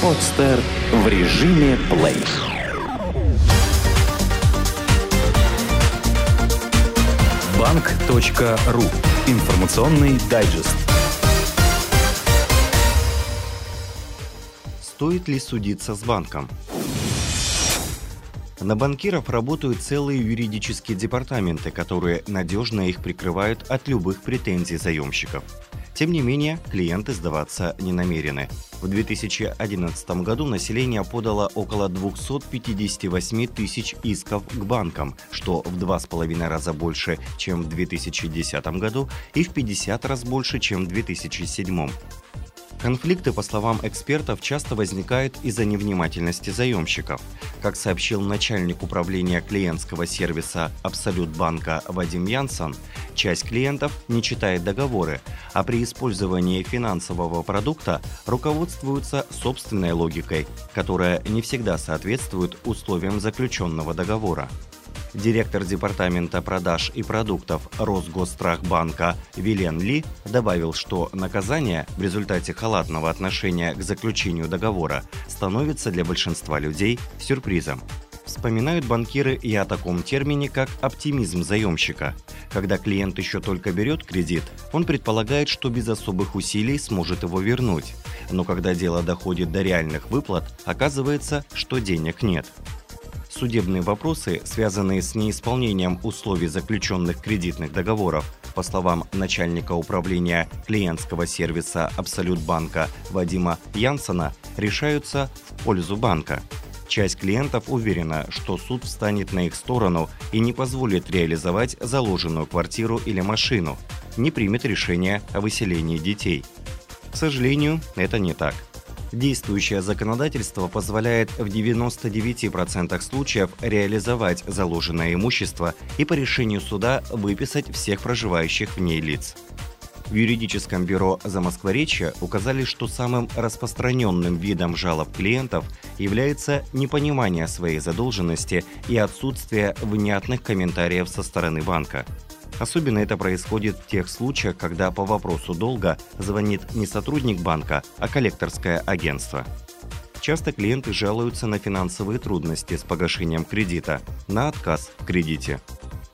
Подстер в режиме плей. Банк.ру. Информационный дайджест. Стоит ли судиться с банком? На банкиров работают целые юридические департаменты, которые надежно их прикрывают от любых претензий заемщиков. Тем не менее, клиенты сдаваться не намерены. В 2011 году население подало около 258 тысяч исков к банкам, что в два с половиной раза больше, чем в 2010 году и в 50 раз больше, чем в 2007. Конфликты, по словам экспертов, часто возникают из-за невнимательности заемщиков. Как сообщил начальник управления клиентского сервиса Абсолют банка Вадим Янсон, часть клиентов не читает договоры, а при использовании финансового продукта руководствуются собственной логикой, которая не всегда соответствует условиям заключенного договора. Директор департамента продаж и продуктов Росгосстрахбанка Вилен Ли добавил, что наказание в результате халатного отношения к заключению договора становится для большинства людей сюрпризом. Вспоминают банкиры и о таком термине, как оптимизм заемщика. Когда клиент еще только берет кредит, он предполагает, что без особых усилий сможет его вернуть. Но когда дело доходит до реальных выплат, оказывается, что денег нет. Судебные вопросы, связанные с неисполнением условий заключенных кредитных договоров, по словам начальника управления клиентского сервиса Абсолют банка Вадима Янсона, решаются в пользу банка. Часть клиентов уверена, что суд встанет на их сторону и не позволит реализовать заложенную квартиру или машину, не примет решение о выселении детей. К сожалению, это не так. Действующее законодательство позволяет в 99% случаев реализовать заложенное имущество и по решению суда выписать всех проживающих в ней лиц. В юридическом бюро Замоскворечья указали, что самым распространенным видом жалоб клиентов является непонимание своей задолженности и отсутствие внятных комментариев со стороны банка. Особенно это происходит в тех случаях, когда по вопросу долга звонит не сотрудник банка, а коллекторское агентство. Часто клиенты жалуются на финансовые трудности с погашением кредита, на отказ в кредите.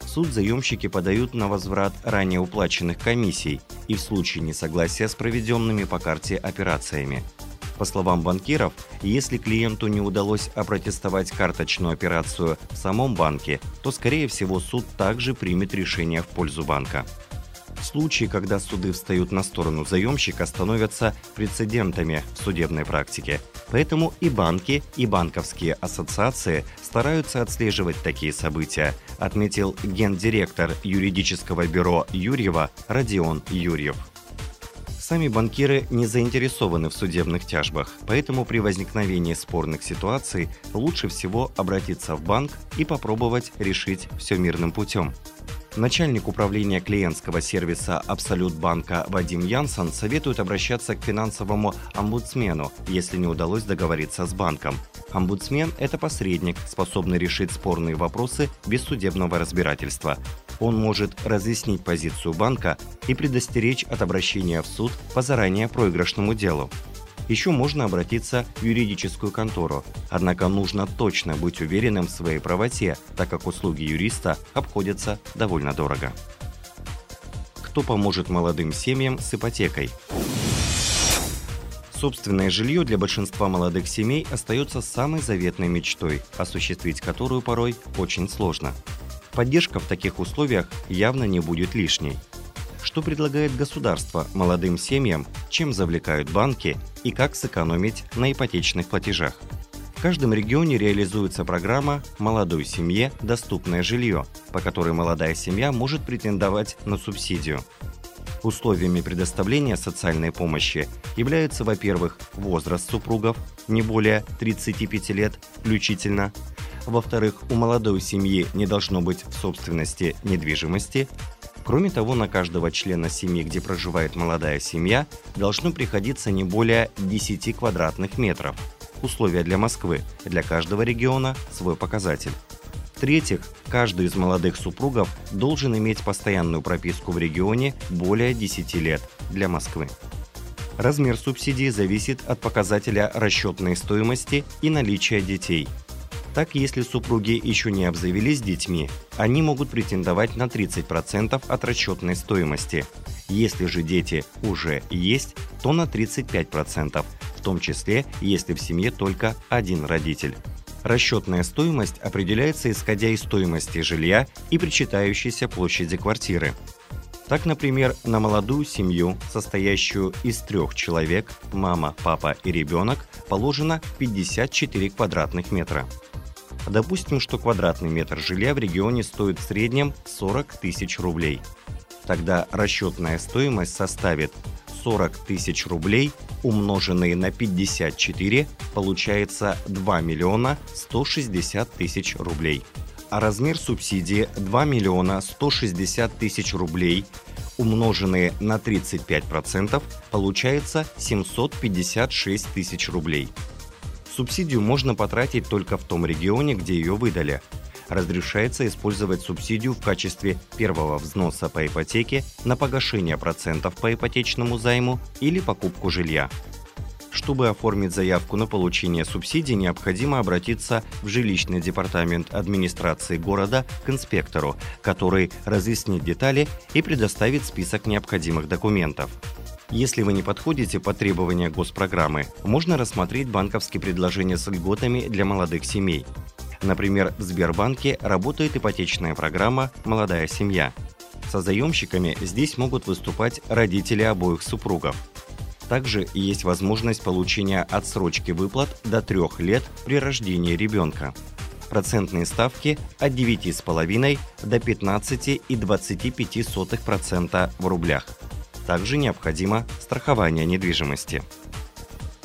В суд заемщики подают на возврат ранее уплаченных комиссий и в случае несогласия с проведенными по карте операциями – по словам банкиров, если клиенту не удалось опротестовать карточную операцию в самом банке, то, скорее всего, суд также примет решение в пользу банка. Случаи, когда суды встают на сторону заемщика, становятся прецедентами в судебной практике. Поэтому и банки, и банковские ассоциации стараются отслеживать такие события, отметил гендиректор юридического бюро Юрьева Родион Юрьев. Сами банкиры не заинтересованы в судебных тяжбах, поэтому при возникновении спорных ситуаций лучше всего обратиться в банк и попробовать решить все мирным путем. Начальник управления клиентского сервиса Абсолют банка Вадим Янсон советует обращаться к финансовому омбудсмену, если не удалось договориться с банком. Омбудсмен – это посредник, способный решить спорные вопросы без судебного разбирательства. Он может разъяснить позицию банка и предостеречь от обращения в суд по заранее проигрышному делу. Еще можно обратиться в юридическую контору, однако нужно точно быть уверенным в своей правоте, так как услуги юриста обходятся довольно дорого. Кто поможет молодым семьям с ипотекой? Собственное жилье для большинства молодых семей остается самой заветной мечтой, осуществить которую порой очень сложно. Поддержка в таких условиях явно не будет лишней. Что предлагает государство молодым семьям, чем завлекают банки и как сэкономить на ипотечных платежах? В каждом регионе реализуется программа «Молодой семье доступное жилье», по которой молодая семья может претендовать на субсидию. Условиями предоставления социальной помощи являются, во-первых, возраст супругов, не более 35 лет включительно, во-вторых, у молодой семьи не должно быть в собственности недвижимости. Кроме того, на каждого члена семьи, где проживает молодая семья, должно приходиться не более 10 квадратных метров. Условия для Москвы, для каждого региона свой показатель. В-третьих, каждый из молодых супругов должен иметь постоянную прописку в регионе более 10 лет для Москвы. Размер субсидии зависит от показателя расчетной стоимости и наличия детей. Так, если супруги еще не обзавелись детьми, они могут претендовать на 30% от расчетной стоимости. Если же дети уже есть, то на 35%, в том числе, если в семье только один родитель. Расчетная стоимость определяется исходя из стоимости жилья и причитающейся площади квартиры. Так, например, на молодую семью, состоящую из трех человек, мама, папа и ребенок, положено 54 квадратных метра. Допустим, что квадратный метр жилья в регионе стоит в среднем 40 тысяч рублей. Тогда расчетная стоимость составит 40 тысяч рублей, умноженные на 54, получается 2 миллиона 160 тысяч рублей а размер субсидии 2 миллиона 160 тысяч рублей, умноженные на 35%, получается 756 тысяч рублей. Субсидию можно потратить только в том регионе, где ее выдали. Разрешается использовать субсидию в качестве первого взноса по ипотеке на погашение процентов по ипотечному займу или покупку жилья. Чтобы оформить заявку на получение субсидий, необходимо обратиться в жилищный департамент администрации города к инспектору, который разъяснит детали и предоставит список необходимых документов. Если вы не подходите под требования госпрограммы, можно рассмотреть банковские предложения с льготами для молодых семей. Например, в Сбербанке работает ипотечная программа «Молодая семья». Со заемщиками здесь могут выступать родители обоих супругов – также есть возможность получения отсрочки выплат до 3 лет при рождении ребенка. Процентные ставки от 9,5 до 15,25% в рублях. Также необходимо страхование недвижимости.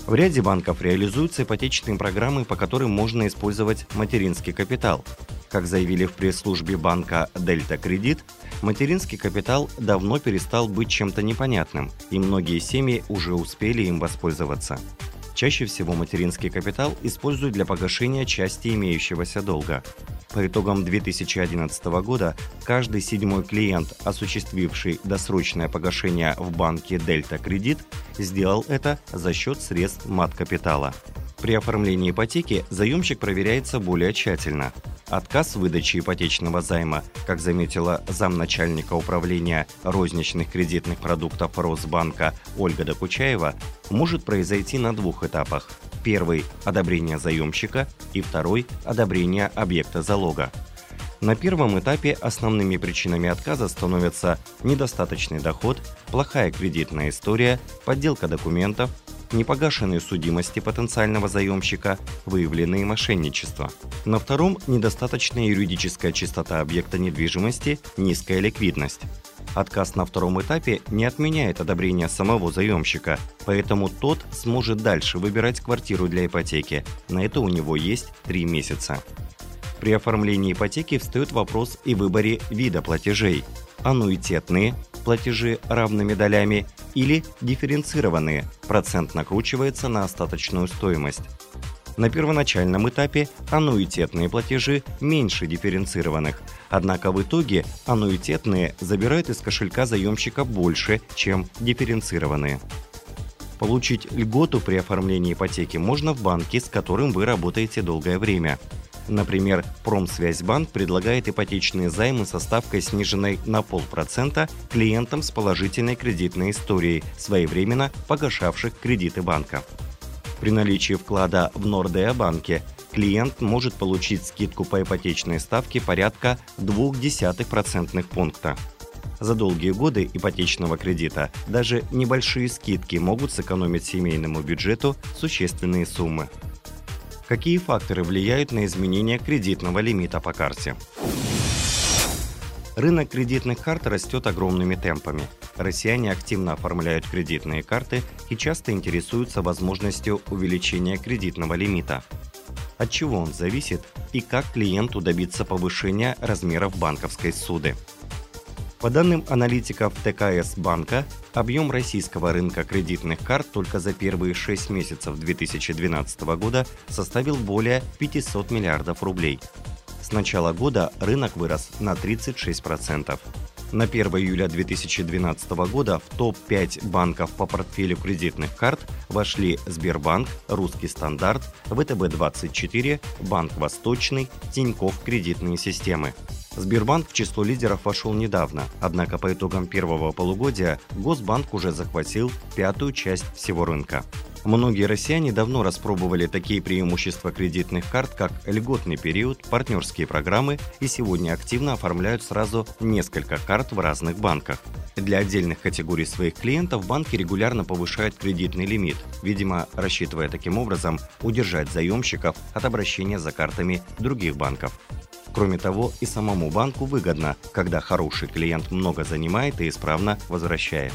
В ряде банков реализуются ипотечные программы, по которым можно использовать материнский капитал. Как заявили в пресс-службе банка «Дельта Кредит», Материнский капитал давно перестал быть чем-то непонятным, и многие семьи уже успели им воспользоваться. Чаще всего материнский капитал используют для погашения части имеющегося долга. По итогам 2011 года каждый седьмой клиент, осуществивший досрочное погашение в банке Дельта Кредит, сделал это за счет средств мат-капитала. При оформлении ипотеки заемщик проверяется более тщательно. Отказ в выдаче ипотечного займа, как заметила замначальника управления розничных кредитных продуктов Росбанка Ольга Докучаева, может произойти на двух этапах. Первый – одобрение заемщика и второй – одобрение объекта залога. На первом этапе основными причинами отказа становятся недостаточный доход, плохая кредитная история, подделка документов, непогашенные судимости потенциального заемщика, выявленные мошенничества. На втором – недостаточная юридическая чистота объекта недвижимости, низкая ликвидность. Отказ на втором этапе не отменяет одобрение самого заемщика, поэтому тот сможет дальше выбирать квартиру для ипотеки. На это у него есть три месяца. При оформлении ипотеки встает вопрос и выборе вида платежей. Аннуитетные платежи равными долями или дифференцированные, процент накручивается на остаточную стоимость. На первоначальном этапе аннуитетные платежи меньше дифференцированных, однако в итоге аннуитетные забирают из кошелька заемщика больше, чем дифференцированные. Получить льготу при оформлении ипотеки можно в банке, с которым вы работаете долгое время – Например, Промсвязьбанк предлагает ипотечные займы со ставкой сниженной на полпроцента клиентам с положительной кредитной историей, своевременно погашавших кредиты банка. При наличии вклада в Нордеа банке клиент может получить скидку по ипотечной ставке порядка 0,2% пункта. За долгие годы ипотечного кредита даже небольшие скидки могут сэкономить семейному бюджету существенные суммы. Какие факторы влияют на изменение кредитного лимита по карте? Рынок кредитных карт растет огромными темпами. Россияне активно оформляют кредитные карты и часто интересуются возможностью увеличения кредитного лимита. От чего он зависит и как клиенту добиться повышения размеров банковской суды? По данным аналитиков ТКС банка, объем российского рынка кредитных карт только за первые 6 месяцев 2012 года составил более 500 миллиардов рублей. С начала года рынок вырос на 36%. На 1 июля 2012 года в топ-5 банков по портфелю кредитных карт вошли Сбербанк, Русский стандарт, ВТБ-24, Банк Восточный, Тинькофф кредитные системы. Сбербанк в число лидеров вошел недавно, однако по итогам первого полугодия Госбанк уже захватил пятую часть всего рынка. Многие россияне давно распробовали такие преимущества кредитных карт, как льготный период, партнерские программы и сегодня активно оформляют сразу несколько карт в разных банках. Для отдельных категорий своих клиентов банки регулярно повышают кредитный лимит, видимо, рассчитывая таким образом удержать заемщиков от обращения за картами других банков. Кроме того, и самому банку выгодно, когда хороший клиент много занимает и исправно возвращает.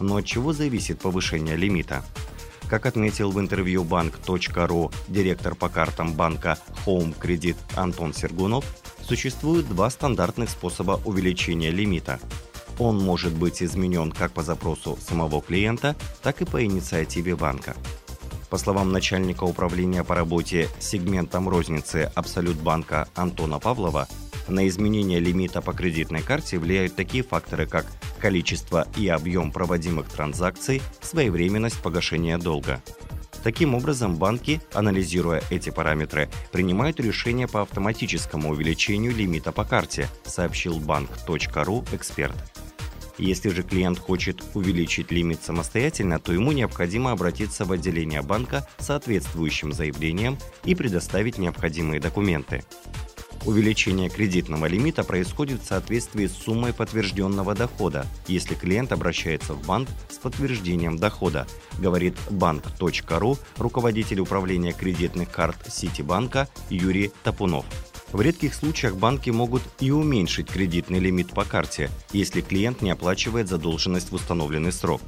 Но от чего зависит повышение лимита? Как отметил в интервью банк.ру директор по картам банка Home Credit Антон Сергунов, существует два стандартных способа увеличения лимита. Он может быть изменен как по запросу самого клиента, так и по инициативе банка. По словам начальника управления по работе сегментом розницы Абсолют банка Антона Павлова, на изменение лимита по кредитной карте влияют такие факторы, как количество и объем проводимых транзакций, своевременность погашения долга. Таким образом, банки, анализируя эти параметры, принимают решение по автоматическому увеличению лимита по карте, сообщил банк.ру эксперт. Если же клиент хочет увеличить лимит самостоятельно, то ему необходимо обратиться в отделение банка с соответствующим заявлением и предоставить необходимые документы. Увеличение кредитного лимита происходит в соответствии с суммой подтвержденного дохода, если клиент обращается в банк с подтверждением дохода, говорит банк.ру руководитель управления кредитных карт Ситибанка Юрий Тапунов. В редких случаях банки могут и уменьшить кредитный лимит по карте, если клиент не оплачивает задолженность в установленный срок.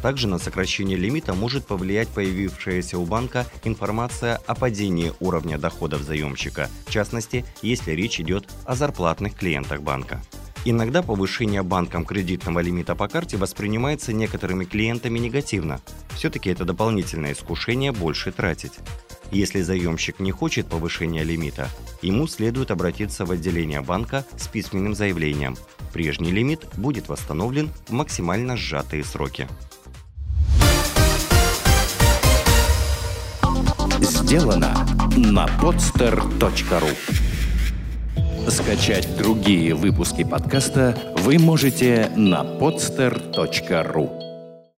Также на сокращение лимита может повлиять появившаяся у банка информация о падении уровня доходов заемщика, в частности, если речь идет о зарплатных клиентах банка. Иногда повышение банком кредитного лимита по карте воспринимается некоторыми клиентами негативно. Все-таки это дополнительное искушение больше тратить. Если заемщик не хочет повышения лимита, ему следует обратиться в отделение банка с письменным заявлением. Прежний лимит будет восстановлен в максимально сжатые сроки. Сделано на podster.ru Скачать другие выпуски подкаста вы можете на podster.ru